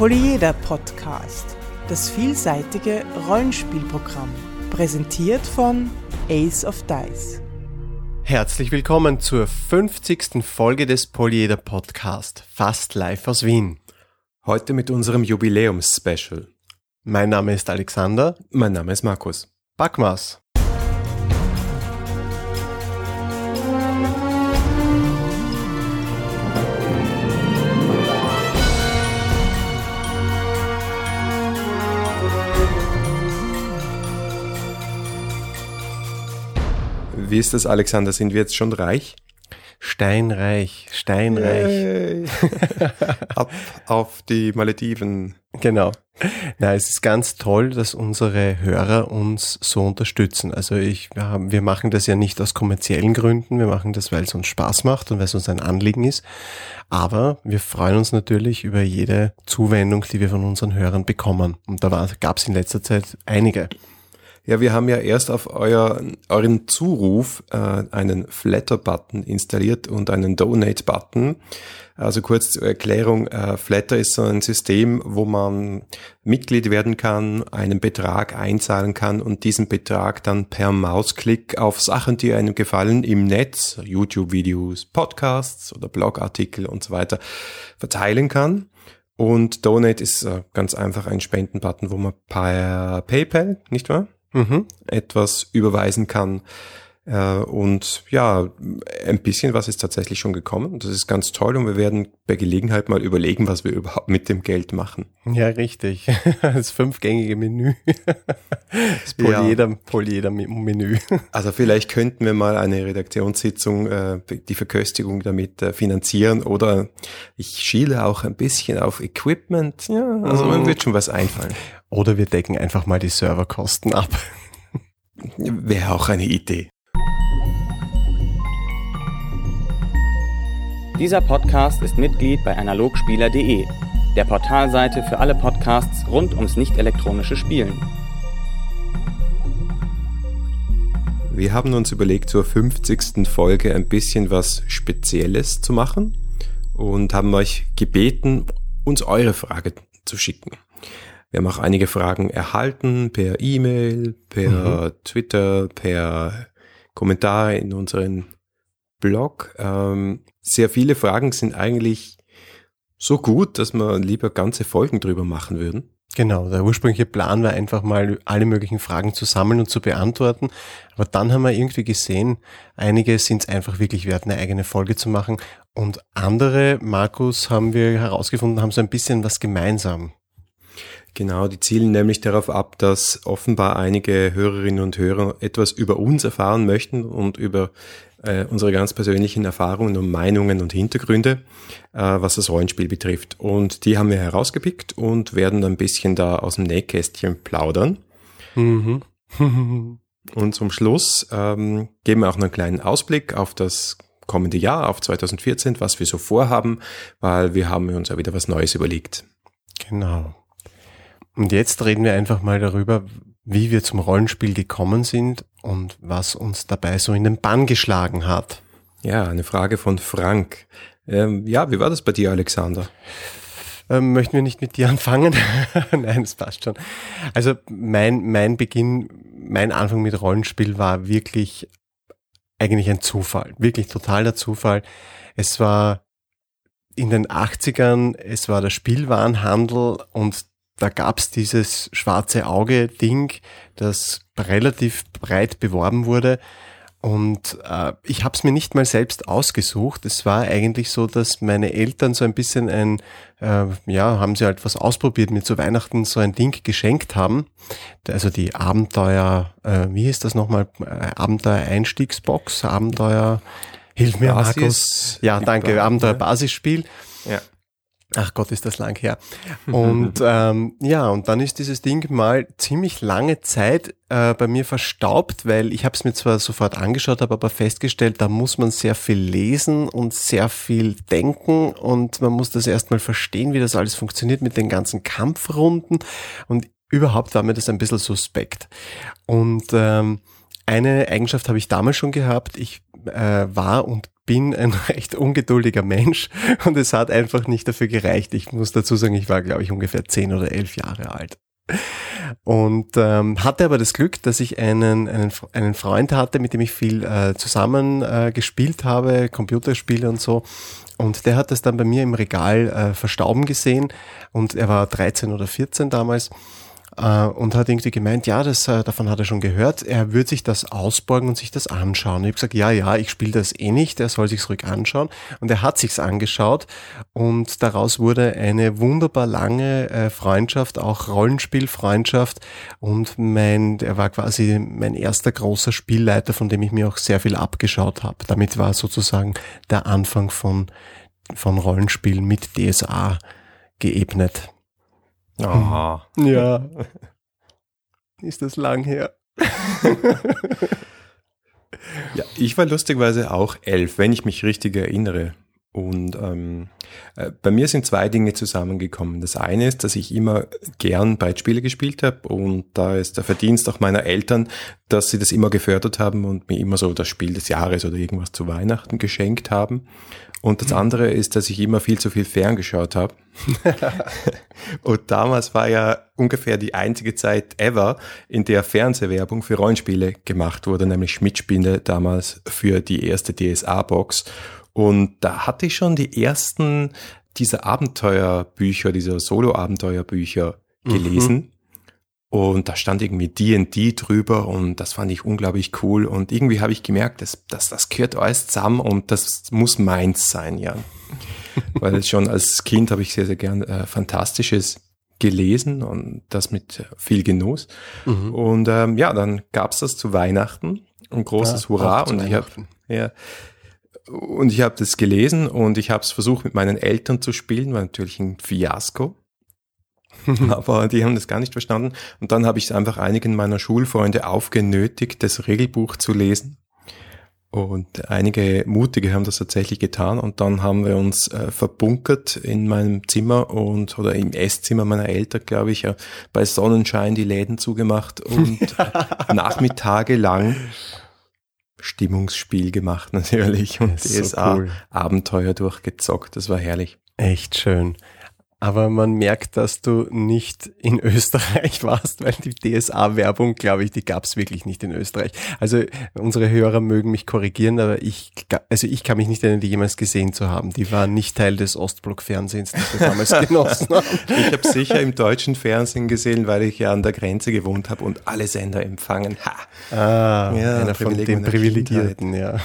Polyeder Podcast, das vielseitige Rollenspielprogramm, präsentiert von Ace of Dice. Herzlich willkommen zur 50. Folge des Polyeder Podcast, fast live aus Wien. Heute mit unserem Jubiläums-Special. Mein Name ist Alexander. Mein Name ist Markus. Backmas. Wie ist das, Alexander? Sind wir jetzt schon reich? Steinreich, steinreich. Ab auf die Malediven. Genau. Na, es ist ganz toll, dass unsere Hörer uns so unterstützen. Also ich, wir, machen das ja nicht aus kommerziellen Gründen, wir machen das, weil es uns Spaß macht und weil es uns ein Anliegen ist. Aber wir freuen uns natürlich über jede Zuwendung, die wir von unseren Hörern bekommen. Und da gab es in letzter Zeit einige. Ja, wir haben ja erst auf euer, euren Zuruf äh, einen Flatter-Button installiert und einen Donate-Button. Also kurz zur Erklärung, äh, Flatter ist so ein System, wo man Mitglied werden kann, einen Betrag einzahlen kann und diesen Betrag dann per Mausklick auf Sachen, die einem gefallen, im Netz, YouTube-Videos, Podcasts oder Blogartikel und so weiter, verteilen kann. Und Donate ist äh, ganz einfach ein Spendenbutton, wo man per PayPal, nicht wahr? Mhm. etwas überweisen kann. Äh, und ja, ein bisschen was ist tatsächlich schon gekommen. Das ist ganz toll und wir werden bei Gelegenheit mal überlegen, was wir überhaupt mit dem Geld machen. Ja, richtig. Das fünfgängige Menü. Das Polyeder, ja. Polyeder Menü. Also vielleicht könnten wir mal eine Redaktionssitzung, äh, die Verköstigung damit äh, finanzieren oder ich schiele auch ein bisschen auf Equipment. Ja, also man wird schon was einfallen. Oder wir decken einfach mal die Serverkosten ab. Wäre auch eine Idee. Dieser Podcast ist Mitglied bei analogspieler.de, der Portalseite für alle Podcasts rund ums nicht elektronische Spielen. Wir haben uns überlegt, zur 50. Folge ein bisschen was Spezielles zu machen und haben euch gebeten, uns eure Frage zu schicken. Wir haben auch einige Fragen erhalten per E-Mail, per mhm. Twitter, per Kommentare in unseren Blog. Ähm, sehr viele Fragen sind eigentlich so gut, dass wir lieber ganze Folgen drüber machen würden. Genau, der ursprüngliche Plan war einfach mal alle möglichen Fragen zu sammeln und zu beantworten. Aber dann haben wir irgendwie gesehen, einige sind es einfach wirklich wert, eine eigene Folge zu machen. Und andere, Markus, haben wir herausgefunden, haben so ein bisschen was gemeinsam. Genau, die zielen nämlich darauf ab, dass offenbar einige Hörerinnen und Hörer etwas über uns erfahren möchten und über äh, unsere ganz persönlichen Erfahrungen und Meinungen und Hintergründe, äh, was das Rollenspiel betrifft. Und die haben wir herausgepickt und werden ein bisschen da aus dem Nähkästchen plaudern. Mhm. und zum Schluss ähm, geben wir auch noch einen kleinen Ausblick auf das kommende Jahr, auf 2014, was wir so vorhaben, weil wir haben uns ja wieder was Neues überlegt. Genau. Und jetzt reden wir einfach mal darüber, wie wir zum Rollenspiel gekommen sind und was uns dabei so in den Bann geschlagen hat. Ja, eine Frage von Frank. Ähm, ja, wie war das bei dir, Alexander? Ähm, möchten wir nicht mit dir anfangen? Nein, es passt schon. Also mein, mein Beginn, mein Anfang mit Rollenspiel war wirklich eigentlich ein Zufall. Wirklich totaler Zufall. Es war in den 80ern, es war der Spielwarenhandel und da gab's dieses schwarze Auge-Ding, das relativ breit beworben wurde. Und äh, ich habe es mir nicht mal selbst ausgesucht. Es war eigentlich so, dass meine Eltern so ein bisschen ein, äh, ja, haben sie halt was ausprobiert, mir zu Weihnachten so ein Ding geschenkt haben. Also die Abenteuer, äh, wie ist das nochmal? Äh, Abenteuer-Einstiegsbox, Abenteuer, hilf mir Basis, Markus. Ja, danke, Abenteuer-Basisspiel. Ja. Ach Gott, ist das lang her. Und ähm, ja, und dann ist dieses Ding mal ziemlich lange Zeit äh, bei mir verstaubt, weil ich habe es mir zwar sofort angeschaut, habe aber festgestellt, da muss man sehr viel lesen und sehr viel denken und man muss das erstmal verstehen, wie das alles funktioniert mit den ganzen Kampfrunden und überhaupt war mir das ein bisschen suspekt. Und ähm, eine Eigenschaft habe ich damals schon gehabt. Ich äh, war und bin ein recht ungeduldiger Mensch und es hat einfach nicht dafür gereicht. Ich muss dazu sagen, ich war, glaube ich, ungefähr zehn oder elf Jahre alt. Und ähm, hatte aber das Glück, dass ich einen, einen, einen Freund hatte, mit dem ich viel äh, zusammen äh, gespielt habe, Computerspiele und so. Und der hat das dann bei mir im Regal äh, verstauben gesehen und er war 13 oder 14 damals äh, und hat irgendwie gemeint, ja, das, äh, davon hat er schon gehört, er würde sich das ausborgen und sich das anschauen. Ich habe gesagt, ja, ja, ich spiele das eh nicht, er soll sich's ruhig anschauen. Und er hat sich's angeschaut und daraus wurde eine wunderbar lange äh, Freundschaft, auch Rollenspielfreundschaft und mein, er war quasi mein erster großer Spielleiter, von dem ich mir auch sehr viel abgeschaut habe. Damit war sozusagen der Anfang von, von Rollenspielen mit DSA geebnet. Aha. Ja. Ist das lang her? ja, ich war lustigerweise auch elf, wenn ich mich richtig erinnere. Und ähm, äh, bei mir sind zwei Dinge zusammengekommen. Das eine ist, dass ich immer gern Brettspiele gespielt habe und da ist der Verdienst auch meiner Eltern, dass sie das immer gefördert haben und mir immer so das Spiel des Jahres oder irgendwas zu Weihnachten geschenkt haben. Und das andere ist, dass ich immer viel zu viel ferngeschaut habe. und damals war ja ungefähr die einzige Zeit ever, in der Fernsehwerbung für Rollenspiele gemacht wurde, nämlich Schmidt-Spinde damals für die erste DSA-Box. Und da hatte ich schon die ersten dieser Abenteuerbücher, dieser Solo-Abenteuerbücher gelesen. Mhm. Und da stand irgendwie D&D drüber und das fand ich unglaublich cool. Und irgendwie habe ich gemerkt, dass, dass das gehört alles zusammen und das muss meins sein, ja. Weil schon als Kind habe ich sehr, sehr gern äh, Fantastisches gelesen und das mit viel Genuss. Mhm. Und ähm, ja, dann gab's das zu Weihnachten, ein großes ja, Hurra. Und ich habe ja, und ich habe das gelesen und ich habe es versucht mit meinen Eltern zu spielen, war natürlich ein Fiasko. aber die haben das gar nicht verstanden. Und dann habe ich einfach einigen meiner Schulfreunde aufgenötigt, das Regelbuch zu lesen. Und einige Mutige haben das tatsächlich getan und dann haben wir uns äh, verbunkert in meinem Zimmer und oder im Esszimmer meiner Eltern, glaube ich, äh, bei Sonnenschein die Läden zugemacht und Nachmittage lang Stimmungsspiel gemacht natürlich und DSA so cool. Abenteuer durchgezockt. Das war herrlich. Echt schön aber man merkt, dass du nicht in Österreich warst, weil die DSA-Werbung, glaube ich, die gab es wirklich nicht in Österreich. Also unsere Hörer mögen mich korrigieren, aber ich, also ich kann mich nicht erinnern, die jemals gesehen zu haben. Die waren nicht Teil des Ostblock-Fernsehens, das wir damals genossen haben. Ich habe sicher im deutschen Fernsehen gesehen, weil ich ja an der Grenze gewohnt habe und alle Sender empfangen. Ha! Ah, ja, einer von den Privilegierten, ja.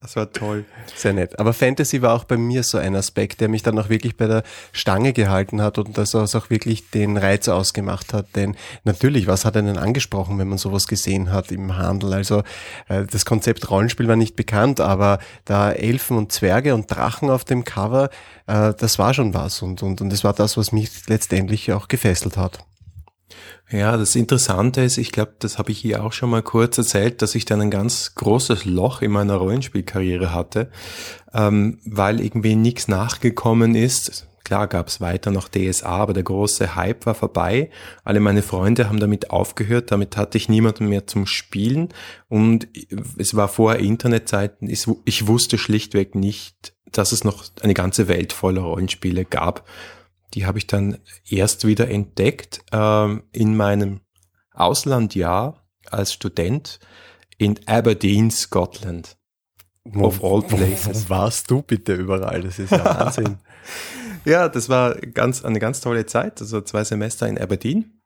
Das war toll. Sehr nett. Aber Fantasy war auch bei mir so ein Aspekt, der mich dann auch wirklich bei der Stange gehalten hat und das auch wirklich den Reiz ausgemacht hat. Denn natürlich, was hat einen angesprochen, wenn man sowas gesehen hat im Handel? Also äh, das Konzept Rollenspiel war nicht bekannt, aber da Elfen und Zwerge und Drachen auf dem Cover, äh, das war schon was und, und, und das war das, was mich letztendlich auch gefesselt hat. Ja, das Interessante ist, ich glaube, das habe ich hier auch schon mal kurz erzählt, dass ich dann ein ganz großes Loch in meiner Rollenspielkarriere hatte, ähm, weil irgendwie nichts nachgekommen ist. Klar gab es weiter noch DSA, aber der große Hype war vorbei. Alle meine Freunde haben damit aufgehört, damit hatte ich niemanden mehr zum Spielen und es war vorher Internetzeiten. Ich wusste schlichtweg nicht, dass es noch eine ganze Welt voller Rollenspiele gab die habe ich dann erst wieder entdeckt ähm, in meinem Auslandjahr als Student in Aberdeen, Scotland. Of all places. Wo warst du bitte überall? Das ist ja Wahnsinn. ja, das war ganz, eine ganz tolle Zeit, also zwei Semester in Aberdeen.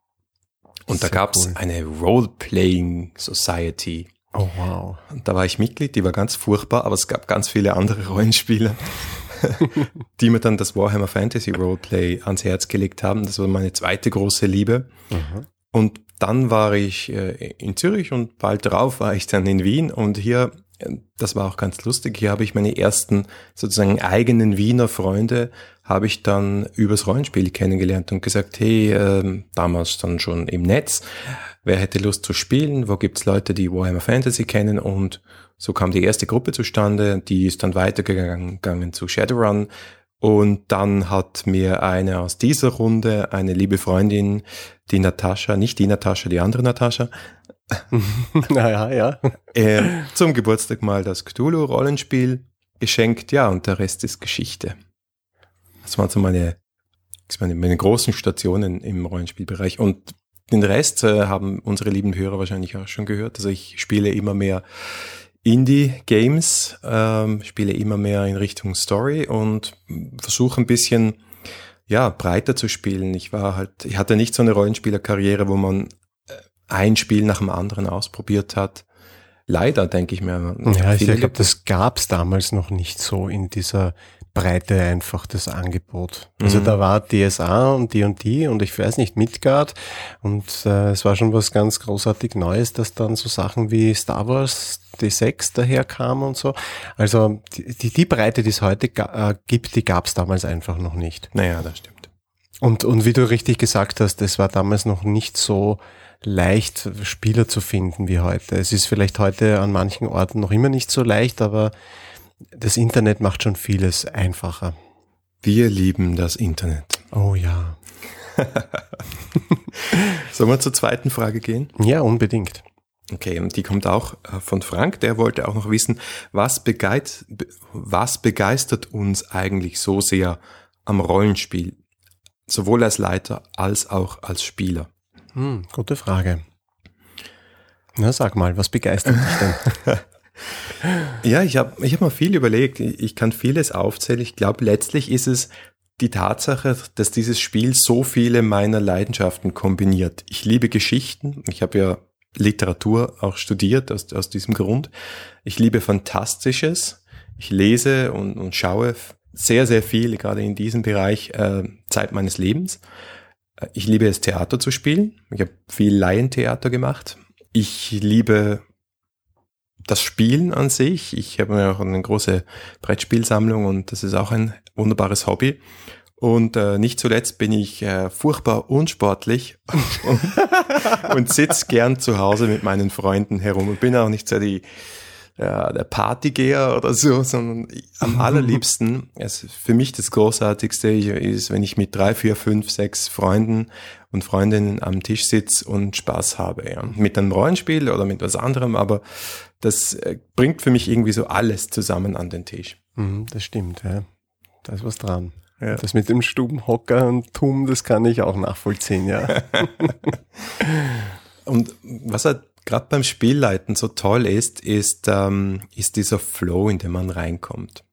Und da gab es cool. eine Role-Playing Society. Oh wow. Und da war ich Mitglied, die war ganz furchtbar, aber es gab ganz viele andere Rollenspiele. die mir dann das Warhammer Fantasy Roleplay ans Herz gelegt haben. Das war meine zweite große Liebe. Mhm. Und dann war ich äh, in Zürich und bald darauf war ich dann in Wien und hier, äh, das war auch ganz lustig, hier habe ich meine ersten sozusagen eigenen Wiener Freunde, habe ich dann übers Rollenspiel kennengelernt und gesagt, hey, äh, damals dann schon im Netz, wer hätte Lust zu spielen, wo gibt's Leute, die Warhammer Fantasy kennen und so kam die erste Gruppe zustande, die ist dann weitergegangen zu Shadowrun. Und dann hat mir eine aus dieser Runde, eine liebe Freundin, die Natascha, nicht die Natascha, die andere Natascha, naja, ja. Äh, zum Geburtstag mal das Cthulhu-Rollenspiel geschenkt, ja, und der Rest ist Geschichte. Das waren so meine, waren meine großen Stationen im Rollenspielbereich. Und den Rest äh, haben unsere lieben Hörer wahrscheinlich auch schon gehört. Also ich spiele immer mehr Indie-Games, ähm, spiele immer mehr in Richtung Story und versuche ein bisschen ja breiter zu spielen. Ich war halt, ich hatte nicht so eine Rollenspielerkarriere, wo man äh, ein Spiel nach dem anderen ausprobiert hat. Leider, denke ich mir. Ja, ich glaube, das gab es damals noch nicht so in dieser Breite einfach das Angebot. Also mhm. da war DSA und die und die und ich weiß nicht, Midgard und äh, es war schon was ganz großartig Neues, dass dann so Sachen wie Star Wars D6 daherkam und so. Also die, die, die Breite, die es heute äh, gibt, die gab es damals einfach noch nicht. Naja, das stimmt. Und, und wie du richtig gesagt hast, es war damals noch nicht so leicht, Spieler zu finden wie heute. Es ist vielleicht heute an manchen Orten noch immer nicht so leicht, aber das Internet macht schon vieles einfacher. Wir lieben das Internet. Oh ja. Sollen wir zur zweiten Frage gehen? Ja, unbedingt. Okay, und die kommt auch äh, von Frank. Der wollte auch noch wissen, was, begeit, was begeistert uns eigentlich so sehr am Rollenspiel? Sowohl als Leiter als auch als Spieler. Hm, gute Frage. Na, sag mal, was begeistert dich denn? Ja, ich habe ich hab mal viel überlegt. Ich kann vieles aufzählen. Ich glaube, letztlich ist es die Tatsache, dass dieses Spiel so viele meiner Leidenschaften kombiniert. Ich liebe Geschichten. Ich habe ja Literatur auch studiert aus, aus diesem Grund. Ich liebe Fantastisches. Ich lese und, und schaue sehr, sehr viel, gerade in diesem Bereich, äh, Zeit meines Lebens. Ich liebe es, Theater zu spielen. Ich habe viel Laientheater gemacht. Ich liebe das Spielen an sich. Ich habe ja auch eine große Brettspielsammlung und das ist auch ein wunderbares Hobby. Und äh, nicht zuletzt bin ich äh, furchtbar unsportlich und, und sitz gern zu Hause mit meinen Freunden herum und bin auch nicht so die ja, der Partygeher oder so, sondern am allerliebsten, also für mich das Großartigste ist, wenn ich mit drei, vier, fünf, sechs Freunden und Freundinnen am Tisch sitze und Spaß habe. Ja. Mit einem Rollenspiel oder mit was anderem, aber das äh, bringt für mich irgendwie so alles zusammen an den Tisch. Mhm, das stimmt, ja. Da ist was dran. Ja. Das mit dem Stubenhocker und Tum, das kann ich auch nachvollziehen, ja. und was hat gerade beim Spielleiten so toll ist, ist, ähm, ist dieser Flow, in den man reinkommt.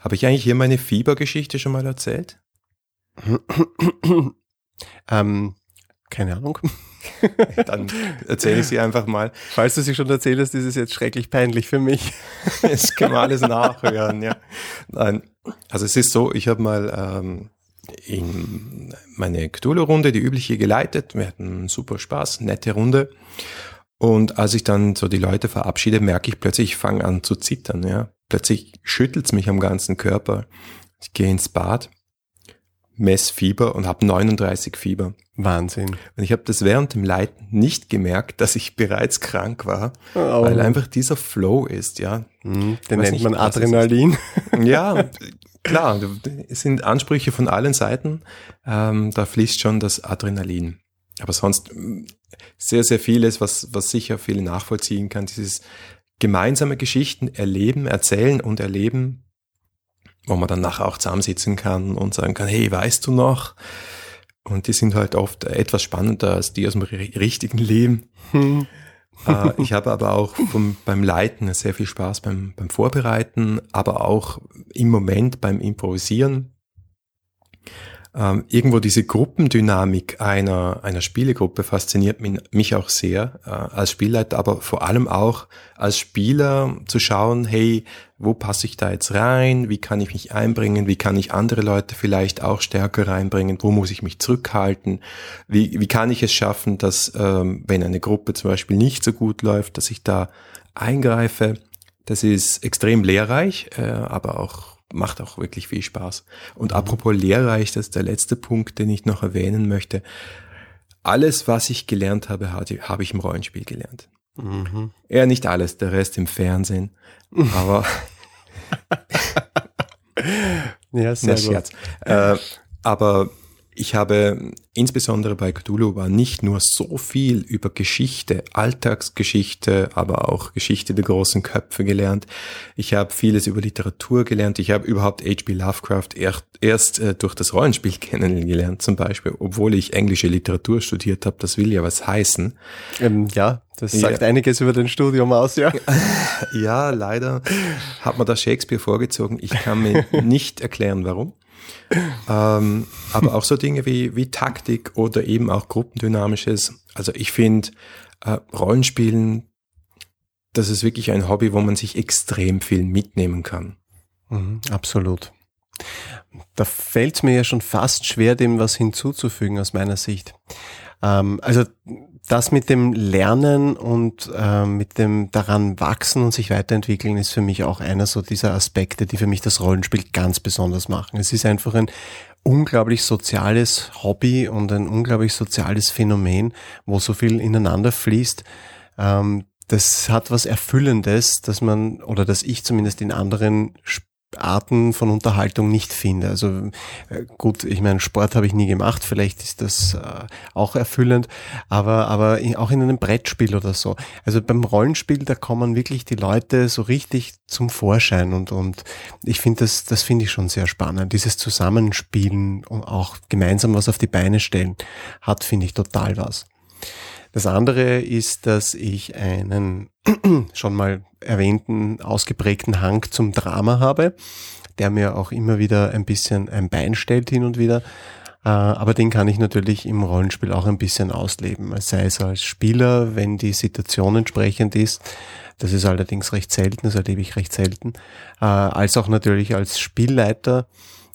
Habe ich eigentlich hier meine Fiebergeschichte schon mal erzählt? ähm, keine Ahnung. Dann erzähle ich sie einfach mal. Falls du sie schon erzählst, ist es jetzt schrecklich peinlich für mich. Das kann man alles nachhören, ja. Nein, also es ist so, ich habe mal ähm, in meine Cthulhu-Runde, die übliche, geleitet. Wir hatten super Spaß, nette Runde. Und als ich dann so die Leute verabschiede, merke ich plötzlich, ich fange an zu zittern. Ja, plötzlich schüttelt's mich am ganzen Körper. Ich gehe ins Bad, mess Fieber und habe 39 Fieber. Wahnsinn. Und ich habe das während dem Leiten nicht gemerkt, dass ich bereits krank war, oh. weil einfach dieser Flow ist. Ja, mhm, den nennt nicht, man Adrenalin. Ja, klar. Es sind Ansprüche von allen Seiten. Ähm, da fließt schon das Adrenalin. Aber sonst sehr, sehr vieles, was, was sicher viele nachvollziehen kann. Dieses gemeinsame Geschichten erleben, erzählen und erleben, wo man dann nachher auch zusammensitzen kann und sagen kann, hey, weißt du noch? Und die sind halt oft etwas spannender als die aus dem richtigen Leben. Hm. Äh, ich habe aber auch vom, beim Leiten sehr viel Spaß beim, beim Vorbereiten, aber auch im Moment beim Improvisieren ähm, irgendwo diese Gruppendynamik einer, einer Spielegruppe fasziniert mich auch sehr äh, als Spielleiter, aber vor allem auch als Spieler zu schauen, hey, wo passe ich da jetzt rein? Wie kann ich mich einbringen? Wie kann ich andere Leute vielleicht auch stärker reinbringen? Wo muss ich mich zurückhalten? Wie, wie kann ich es schaffen, dass ähm, wenn eine Gruppe zum Beispiel nicht so gut läuft, dass ich da eingreife? Das ist extrem lehrreich, äh, aber auch macht auch wirklich viel Spaß. Und apropos lehrreich, das ist der letzte Punkt, den ich noch erwähnen möchte. Alles, was ich gelernt habe, habe ich im Rollenspiel gelernt. Mhm. Ja, nicht alles, der Rest im Fernsehen. Aber ja, sehr Scherz. Äh, aber ich habe insbesondere bei Cthulhu war nicht nur so viel über Geschichte, Alltagsgeschichte, aber auch Geschichte der großen Köpfe gelernt. Ich habe vieles über Literatur gelernt. Ich habe überhaupt H.P. Lovecraft erst, erst äh, durch das Rollenspiel kennengelernt, zum Beispiel, obwohl ich englische Literatur studiert habe. Das will ja was heißen. Ähm, ja, das sagt ja. einiges über dein Studium aus, ja. ja, leider hat man da Shakespeare vorgezogen. Ich kann mir nicht erklären, warum ähm, aber auch so Dinge wie, wie Taktik oder eben auch Gruppendynamisches. Also ich finde, äh, Rollenspielen, das ist wirklich ein Hobby, wo man sich extrem viel mitnehmen kann. Mhm, absolut. Da fällt es mir ja schon fast schwer, dem was hinzuzufügen aus meiner Sicht. Ähm, also das mit dem Lernen und äh, mit dem daran wachsen und sich weiterentwickeln ist für mich auch einer so dieser Aspekte, die für mich das Rollenspiel ganz besonders machen. Es ist einfach ein unglaublich soziales Hobby und ein unglaublich soziales Phänomen, wo so viel ineinander fließt. Ähm, das hat was Erfüllendes, dass man, oder dass ich zumindest in anderen Arten von Unterhaltung nicht finde. Also äh, gut, ich meine, Sport habe ich nie gemacht, vielleicht ist das äh, auch erfüllend, aber, aber auch in einem Brettspiel oder so. Also beim Rollenspiel, da kommen wirklich die Leute so richtig zum Vorschein und, und ich finde das, das finde ich schon sehr spannend. Dieses Zusammenspielen und auch gemeinsam was auf die Beine stellen, hat, finde ich, total was. Das andere ist, dass ich einen schon mal erwähnten ausgeprägten Hang zum Drama habe, der mir auch immer wieder ein bisschen ein Bein stellt hin und wieder. Äh, aber den kann ich natürlich im Rollenspiel auch ein bisschen ausleben. Sei es als Spieler, wenn die Situation entsprechend ist. Das ist allerdings recht selten, das erlebe ich recht selten. Äh, als auch natürlich als Spielleiter,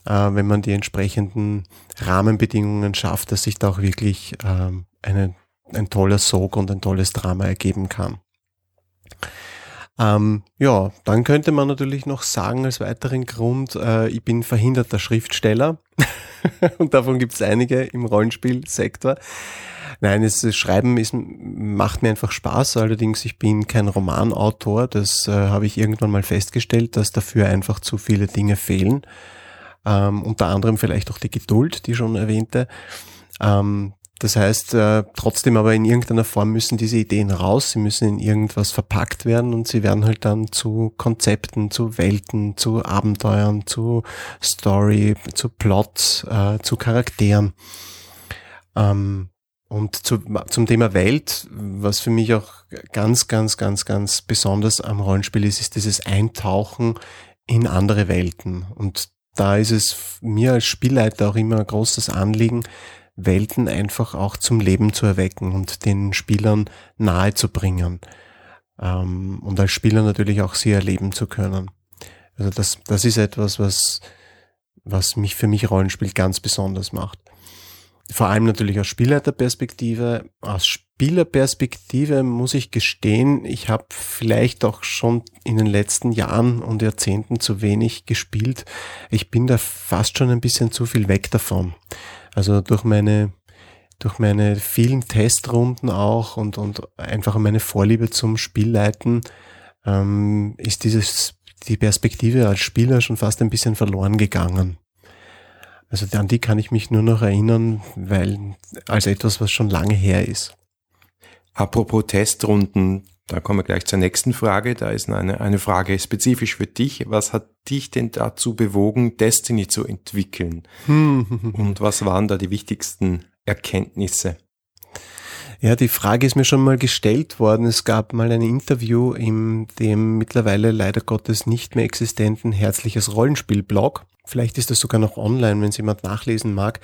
äh, wenn man die entsprechenden Rahmenbedingungen schafft, dass sich da auch wirklich ähm, eine ein toller Sog und ein tolles Drama ergeben kann. Ähm, ja, dann könnte man natürlich noch sagen als weiteren Grund, äh, ich bin verhinderter Schriftsteller und davon gibt es einige im Rollenspielsektor. Nein, das Schreiben ist, macht mir einfach Spaß, allerdings ich bin kein Romanautor, das äh, habe ich irgendwann mal festgestellt, dass dafür einfach zu viele Dinge fehlen. Ähm, unter anderem vielleicht auch die Geduld, die schon erwähnte. Ähm, das heißt, äh, trotzdem aber in irgendeiner Form müssen diese Ideen raus, sie müssen in irgendwas verpackt werden und sie werden halt dann zu Konzepten, zu Welten, zu Abenteuern, zu Story, zu Plots, äh, zu Charakteren. Ähm, und zu, zum Thema Welt, was für mich auch ganz, ganz, ganz, ganz besonders am Rollenspiel ist, ist dieses Eintauchen in andere Welten. Und da ist es mir als Spielleiter auch immer ein großes Anliegen, Welten einfach auch zum Leben zu erwecken und den Spielern nahe zu bringen. Ähm, und als Spieler natürlich auch sie erleben zu können. Also das, das ist etwas, was, was mich für mich Rollenspiel ganz besonders macht. Vor allem natürlich aus Spielleiterperspektive. Aus Spielerperspektive muss ich gestehen, ich habe vielleicht auch schon in den letzten Jahren und Jahrzehnten zu wenig gespielt. Ich bin da fast schon ein bisschen zu viel weg davon. Also durch meine, durch meine vielen Testrunden auch und, und einfach meine Vorliebe zum Spielleiten ähm, ist dieses, die Perspektive als Spieler schon fast ein bisschen verloren gegangen. Also an die kann ich mich nur noch erinnern, weil als etwas, was schon lange her ist. Apropos Testrunden, da kommen wir gleich zur nächsten Frage. Da ist eine, eine Frage spezifisch für dich. Was hat dich denn dazu bewogen, Destiny zu entwickeln? Und was waren da die wichtigsten Erkenntnisse? Ja, die Frage ist mir schon mal gestellt worden. Es gab mal ein Interview in dem mittlerweile leider Gottes nicht mehr existenten Herzliches Rollenspiel-Blog. Vielleicht ist das sogar noch online, wenn es jemand nachlesen mag.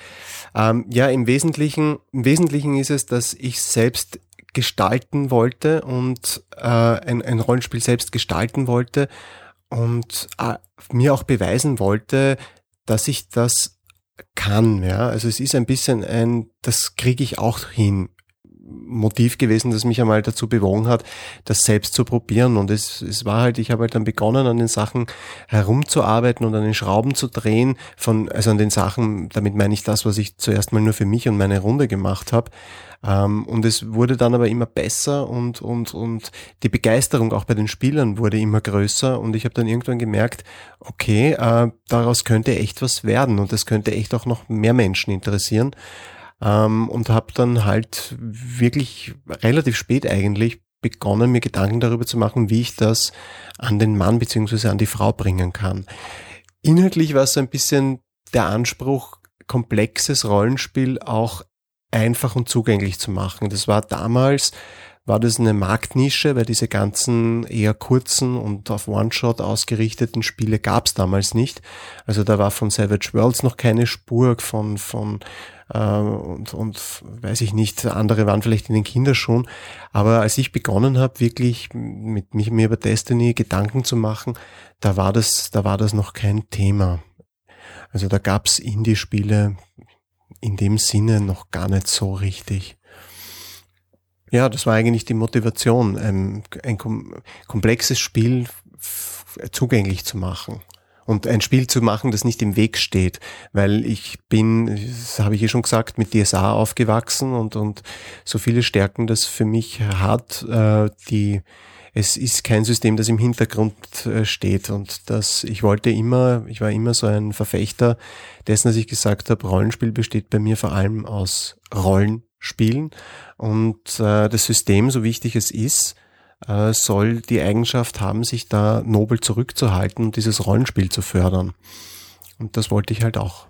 Ähm, ja, im Wesentlichen, im Wesentlichen ist es, dass ich selbst gestalten wollte und äh, ein, ein Rollenspiel selbst gestalten wollte und äh, mir auch beweisen wollte, dass ich das kann. Ja, also es ist ein bisschen ein, das kriege ich auch hin. Motiv gewesen, das mich einmal dazu bewogen hat, das selbst zu probieren. Und es, es war halt, ich habe halt dann begonnen, an den Sachen herumzuarbeiten und an den Schrauben zu drehen, von, also an den Sachen, damit meine ich das, was ich zuerst mal nur für mich und meine Runde gemacht habe. Ähm, und es wurde dann aber immer besser und, und, und die Begeisterung auch bei den Spielern wurde immer größer und ich habe dann irgendwann gemerkt, okay, äh, daraus könnte echt was werden und das könnte echt auch noch mehr Menschen interessieren. Ähm, und habe dann halt wirklich relativ spät eigentlich begonnen, mir Gedanken darüber zu machen, wie ich das an den Mann beziehungsweise an die Frau bringen kann. Inhaltlich war es so ein bisschen der Anspruch, komplexes Rollenspiel auch einfach und zugänglich zu machen. Das war damals, war das eine Marktnische, weil diese ganzen eher kurzen und auf One-Shot ausgerichteten Spiele gab es damals nicht. Also da war von Savage Worlds noch keine Spur, von, von äh, und, und weiß ich nicht, andere waren vielleicht in den Kinderschuhen. Aber als ich begonnen habe, wirklich mit mich mir über Destiny Gedanken zu machen, da war das, da war das noch kein Thema. Also da gab's Indie-Spiele, in dem Sinne noch gar nicht so richtig. Ja, das war eigentlich die Motivation, ähm, ein komplexes Spiel zugänglich zu machen und ein Spiel zu machen, das nicht im Weg steht, weil ich bin, das habe ich eh schon gesagt, mit DSA aufgewachsen und, und so viele Stärken das für mich hat, äh, die es ist kein System, das im Hintergrund äh, steht und das ich wollte immer, ich war immer so ein Verfechter dessen, dass ich gesagt habe, Rollenspiel besteht bei mir vor allem aus Rollenspielen und äh, das System, so wichtig es ist, äh, soll die Eigenschaft haben, sich da nobel zurückzuhalten und dieses Rollenspiel zu fördern. Und das wollte ich halt auch.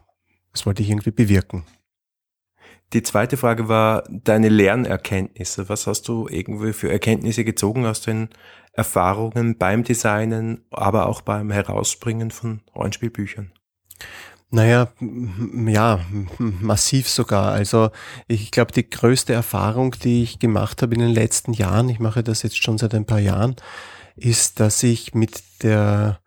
Das wollte ich irgendwie bewirken. Die zweite Frage war deine Lernerkenntnisse. Was hast du irgendwie für Erkenntnisse gezogen aus den Erfahrungen beim Designen, aber auch beim Herausbringen von Rollenspielbüchern? Naja, ja, massiv sogar. Also ich glaube, die größte Erfahrung, die ich gemacht habe in den letzten Jahren, ich mache das jetzt schon seit ein paar Jahren, ist, dass ich mit der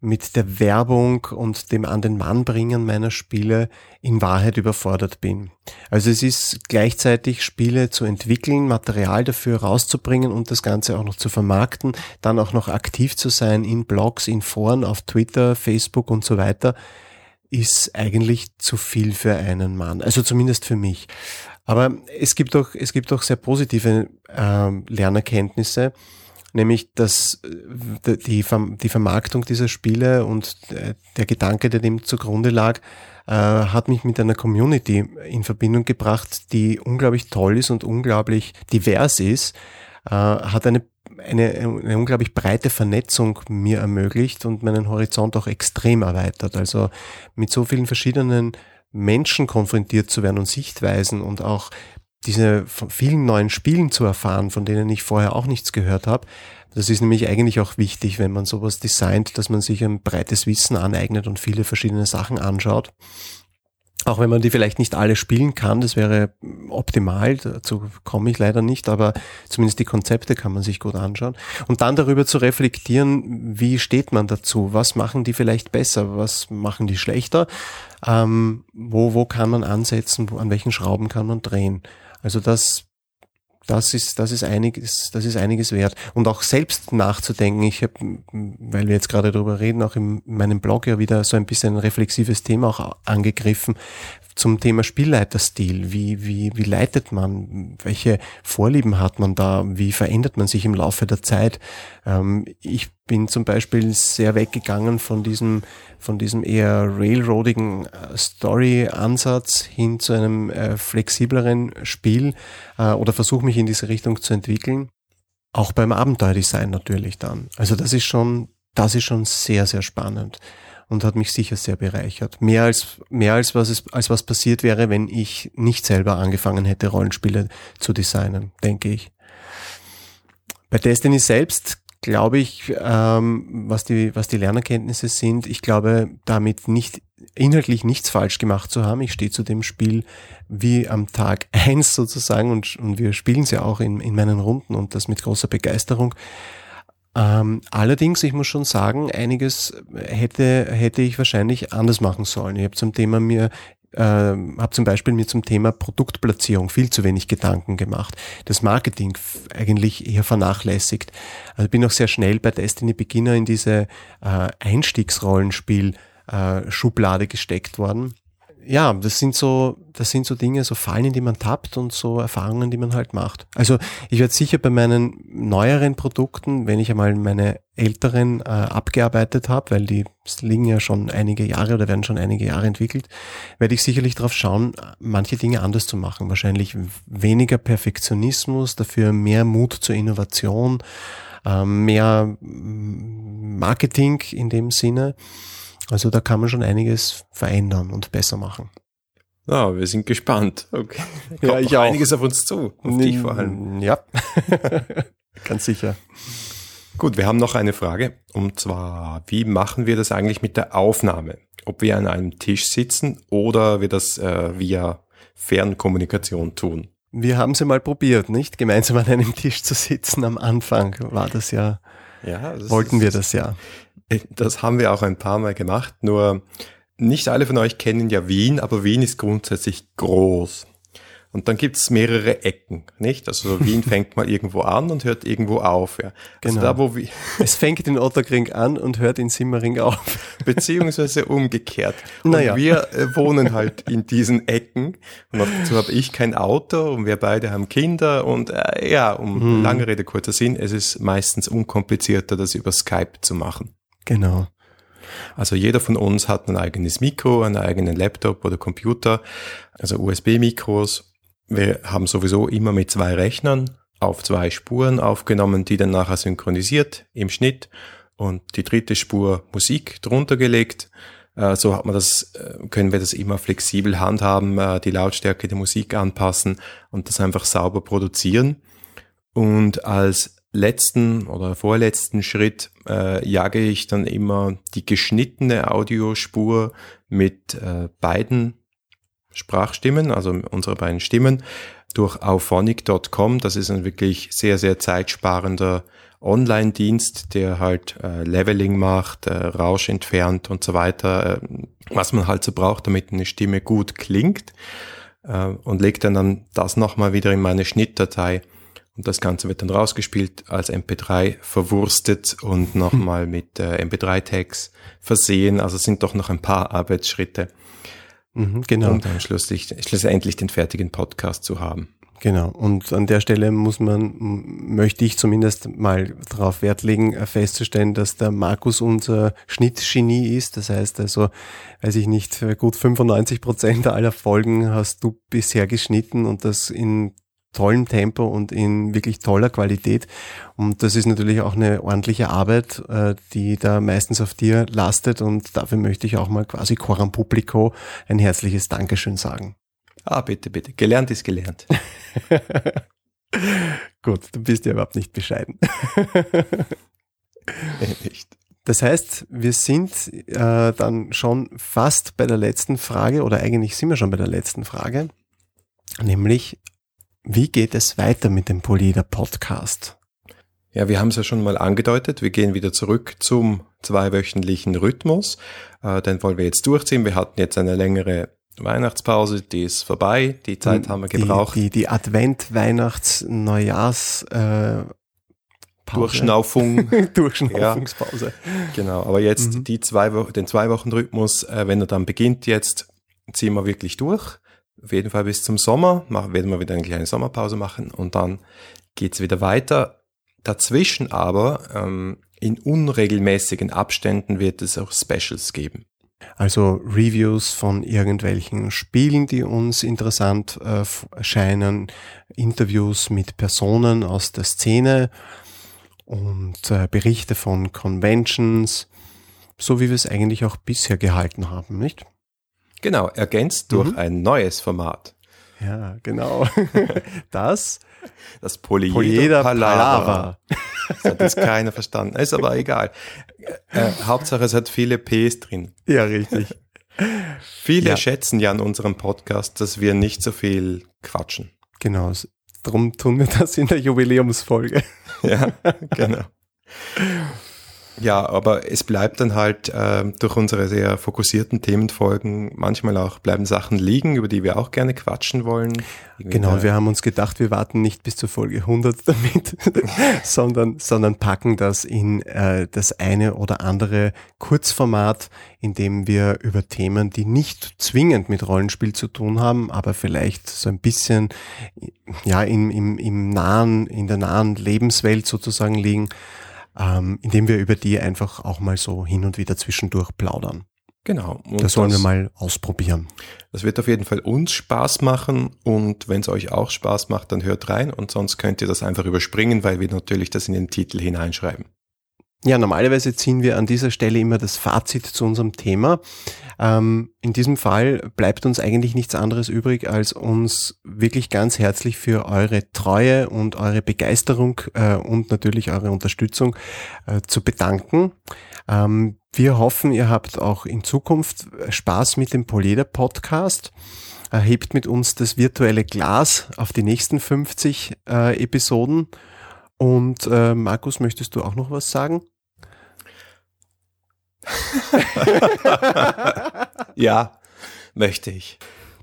mit der Werbung und dem an den Mann bringen meiner Spiele in Wahrheit überfordert bin. Also es ist gleichzeitig Spiele zu entwickeln, Material dafür rauszubringen und das Ganze auch noch zu vermarkten, dann auch noch aktiv zu sein in Blogs, in Foren, auf Twitter, Facebook und so weiter, ist eigentlich zu viel für einen Mann. Also zumindest für mich. Aber es gibt auch, es gibt auch sehr positive äh, Lernerkenntnisse nämlich dass äh, die, die Vermarktung dieser Spiele und äh, der Gedanke, der dem zugrunde lag, äh, hat mich mit einer Community in Verbindung gebracht, die unglaublich toll ist und unglaublich divers ist, hat eine eine, eine unglaublich breite Vernetzung mir ermöglicht und meinen Horizont auch extrem erweitert. Also mit so vielen verschiedenen Menschen konfrontiert zu werden und Sichtweisen und auch diese von vielen neuen Spielen zu erfahren, von denen ich vorher auch nichts gehört habe. Das ist nämlich eigentlich auch wichtig, wenn man sowas designt, dass man sich ein breites Wissen aneignet und viele verschiedene Sachen anschaut. Auch wenn man die vielleicht nicht alle spielen kann, das wäre optimal, dazu komme ich leider nicht, aber zumindest die Konzepte kann man sich gut anschauen. Und dann darüber zu reflektieren, wie steht man dazu, was machen die vielleicht besser, was machen die schlechter, ähm, wo, wo kann man ansetzen, wo, an welchen Schrauben kann man drehen. Also das, das ist, das ist einiges, das ist einiges wert. Und auch selbst nachzudenken. Ich habe, weil wir jetzt gerade darüber reden, auch in meinem Blog ja wieder so ein bisschen ein reflexives Thema auch angegriffen zum Thema Spielleiterstil. Wie, wie, wie leitet man? Welche Vorlieben hat man da? Wie verändert man sich im Laufe der Zeit? Ähm, ich bin zum Beispiel sehr weggegangen von diesem, von diesem eher railroadigen äh, Story-Ansatz hin zu einem äh, flexibleren Spiel äh, oder versuche mich in diese Richtung zu entwickeln. Auch beim Abenteuerdesign natürlich dann. Also das ist schon, das ist schon sehr, sehr spannend und hat mich sicher sehr bereichert. Mehr als, mehr als was es, als was passiert wäre, wenn ich nicht selber angefangen hätte, Rollenspiele zu designen, denke ich. Bei Destiny selbst glaube ich, ähm, was die, was die Lernerkenntnisse sind, ich glaube, damit nicht, inhaltlich nichts falsch gemacht zu haben. Ich stehe zu dem Spiel wie am Tag eins sozusagen und, und wir spielen es ja auch in, in meinen Runden und das mit großer Begeisterung. Ähm, allerdings, ich muss schon sagen, einiges hätte, hätte ich wahrscheinlich anders machen sollen. Ich habe zum Thema mir äh, habe zum Beispiel mir zum Thema Produktplatzierung viel zu wenig Gedanken gemacht. Das Marketing eigentlich eher vernachlässigt. Also bin auch sehr schnell bei Destiny Beginner in diese äh, Einstiegsrollenspiel äh, Schublade gesteckt worden ja, das sind so, das sind so Dinge, so Fallen, in die man tappt und so Erfahrungen, die man halt macht. Also ich werde sicher bei meinen neueren Produkten, wenn ich einmal meine älteren äh, abgearbeitet habe, weil die liegen ja schon einige Jahre oder werden schon einige Jahre entwickelt, werde ich sicherlich darauf schauen, manche Dinge anders zu machen. Wahrscheinlich weniger Perfektionismus, dafür mehr Mut zur Innovation, äh, mehr Marketing in dem Sinne. Also da kann man schon einiges verändern und besser machen. Ja, wir sind gespannt. Okay. ja, ich auch. einiges auf uns zu. Auf dich vor allem. Ja, ganz sicher. Gut, wir haben noch eine Frage. Und zwar, wie machen wir das eigentlich mit der Aufnahme? Ob wir an einem Tisch sitzen oder wir das äh, via Fernkommunikation tun? Wir haben sie mal probiert, nicht? Gemeinsam an einem Tisch zu sitzen. Am Anfang war das ja, ja das wollten wir das ja. Das haben wir auch ein paar Mal gemacht, nur nicht alle von euch kennen ja Wien, aber Wien ist grundsätzlich groß. Und dann gibt's mehrere Ecken, nicht? Also Wien fängt mal irgendwo an und hört irgendwo auf. Ja. Also genau. da, wo wir es fängt in Otterkring an und hört in Simmering auf. Beziehungsweise umgekehrt. Und naja. wir äh, wohnen halt in diesen Ecken. Und dazu habe ich kein Auto und wir beide haben Kinder. Und äh, ja, um hm. lange Rede, kurzer Sinn, es ist meistens unkomplizierter, das über Skype zu machen. Genau. Also jeder von uns hat ein eigenes Mikro, einen eigenen Laptop oder Computer, also USB-Mikros. Wir haben sowieso immer mit zwei Rechnern auf zwei Spuren aufgenommen, die dann nachher synchronisiert im Schnitt und die dritte Spur Musik drunter gelegt. Äh, so hat man das, äh, können wir das immer flexibel handhaben, äh, die Lautstärke der Musik anpassen und das einfach sauber produzieren. Und als letzten oder vorletzten Schritt äh, jage ich dann immer die geschnittene Audiospur mit äh, beiden Sprachstimmen, also unsere beiden Stimmen, durch auphonic.com. Das ist ein wirklich sehr, sehr zeitsparender Online-Dienst, der halt äh, Leveling macht, äh, Rausch entfernt und so weiter, äh, was man halt so braucht, damit eine Stimme gut klingt äh, und legt dann, dann das nochmal wieder in meine Schnittdatei und das Ganze wird dann rausgespielt als MP3 verwurstet und nochmal hm. mit äh, MP3-Tags versehen. Also sind doch noch ein paar Arbeitsschritte, mhm, genau. um dann schlussendlich, schlussendlich den fertigen Podcast zu haben. Genau. Und an der Stelle muss man, möchte ich zumindest mal darauf Wert legen, äh, festzustellen, dass der Markus unser Schnittgenie ist. Das heißt also, weiß ich nicht, gut 95 Prozent aller Folgen hast du bisher geschnitten und das in tollem Tempo und in wirklich toller Qualität. Und das ist natürlich auch eine ordentliche Arbeit, äh, die da meistens auf dir lastet. Und dafür möchte ich auch mal quasi Coram Publico ein herzliches Dankeschön sagen. Ah, bitte, bitte. Gelernt ist gelernt. Gut, du bist ja überhaupt nicht bescheiden. nicht. Das heißt, wir sind äh, dann schon fast bei der letzten Frage oder eigentlich sind wir schon bei der letzten Frage, nämlich wie geht es weiter mit dem Polida Podcast? Ja, wir haben es ja schon mal angedeutet. Wir gehen wieder zurück zum zweiwöchentlichen Rhythmus. Äh, den wollen wir jetzt durchziehen. Wir hatten jetzt eine längere Weihnachtspause, die ist vorbei. Die Zeit hm, haben wir gebraucht. Die, die, die Advent-, Weihnachts-, Neujahrs- äh, Pause. Durchschnaufung. Durchschnaufungspause. Ja, genau, aber jetzt mhm. die zwei Wochen, den zwei Wochen Rhythmus, äh, wenn er dann beginnt jetzt, ziehen wir wirklich durch auf jeden Fall bis zum Sommer, machen, werden wir wieder eine kleine Sommerpause machen und dann geht's wieder weiter. Dazwischen aber, ähm, in unregelmäßigen Abständen wird es auch Specials geben. Also Reviews von irgendwelchen Spielen, die uns interessant äh, erscheinen, Interviews mit Personen aus der Szene und äh, Berichte von Conventions, so wie wir es eigentlich auch bisher gehalten haben, nicht? Genau, ergänzt durch mhm. ein neues Format. Ja, genau. Das, das Polyeder, Polyeder Palaver. Das hat jetzt keiner verstanden. Ist aber egal. Äh, Hauptsache, es hat viele Ps drin. Ja, richtig. Viele ja. schätzen ja an unserem Podcast, dass wir nicht so viel quatschen. Genau. Darum tun wir das in der Jubiläumsfolge. Ja, genau. Ja, aber es bleibt dann halt äh, durch unsere sehr fokussierten Themenfolgen manchmal auch bleiben Sachen liegen, über die wir auch gerne quatschen wollen. Irgendwie genau, wir haben uns gedacht, wir warten nicht bis zur Folge 100 damit, sondern, sondern packen das in äh, das eine oder andere Kurzformat, in dem wir über Themen, die nicht zwingend mit Rollenspiel zu tun haben, aber vielleicht so ein bisschen ja im, im, im nahen, in der nahen Lebenswelt sozusagen liegen, ähm, indem wir über die einfach auch mal so hin und wieder zwischendurch plaudern. Genau. Und das sollen das, wir mal ausprobieren. Das wird auf jeden Fall uns Spaß machen und wenn es euch auch Spaß macht, dann hört rein und sonst könnt ihr das einfach überspringen, weil wir natürlich das in den Titel hineinschreiben. Ja, normalerweise ziehen wir an dieser Stelle immer das Fazit zu unserem Thema. Ähm, in diesem Fall bleibt uns eigentlich nichts anderes übrig, als uns wirklich ganz herzlich für eure Treue und eure Begeisterung äh, und natürlich eure Unterstützung äh, zu bedanken. Ähm, wir hoffen, ihr habt auch in Zukunft Spaß mit dem Poleder Podcast. Erhebt mit uns das virtuelle Glas auf die nächsten 50 äh, Episoden und äh, Markus, möchtest du auch noch was sagen? ja, möchte ich.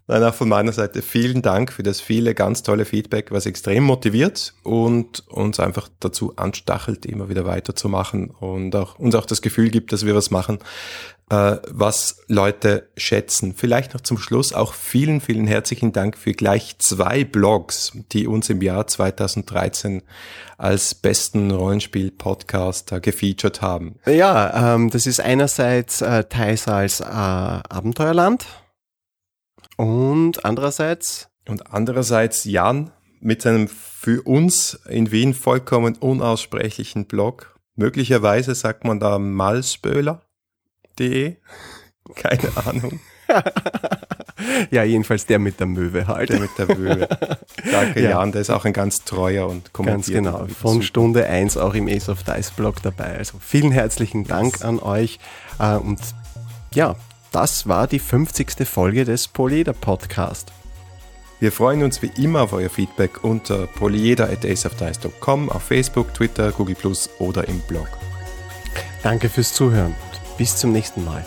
Nein, auch von meiner Seite vielen Dank für das viele ganz tolle Feedback, was extrem motiviert und uns einfach dazu anstachelt, immer wieder weiterzumachen und auch uns auch das Gefühl gibt, dass wir was machen, äh, was Leute schätzen. Vielleicht noch zum Schluss auch vielen, vielen herzlichen Dank für gleich zwei Blogs, die uns im Jahr 2013 als besten Rollenspiel-Podcast äh, gefeatured haben. Ja, ähm, das ist einerseits äh, Thais als äh, Abenteuerland und andererseits? Und andererseits Jan mit seinem für uns in Wien vollkommen unaussprechlichen Blog. Möglicherweise sagt man da malspöler.de. Keine Ahnung. ja, jedenfalls der mit der Möwe halt. Der mit der Möwe. Danke, ja. Jan, der ist auch ein ganz treuer und kommentiert. Ganz genau. Von. Stunde 1 auch im Ace of Dice Blog dabei. Also vielen herzlichen Dank an euch. Äh, und ja, das war die 50. Folge des Polyeder Podcast. Wir freuen uns wie immer auf euer Feedback unter polyeder.aceofdice.com, auf Facebook, Twitter, Google Plus oder im Blog. Danke fürs Zuhören und bis zum nächsten Mal.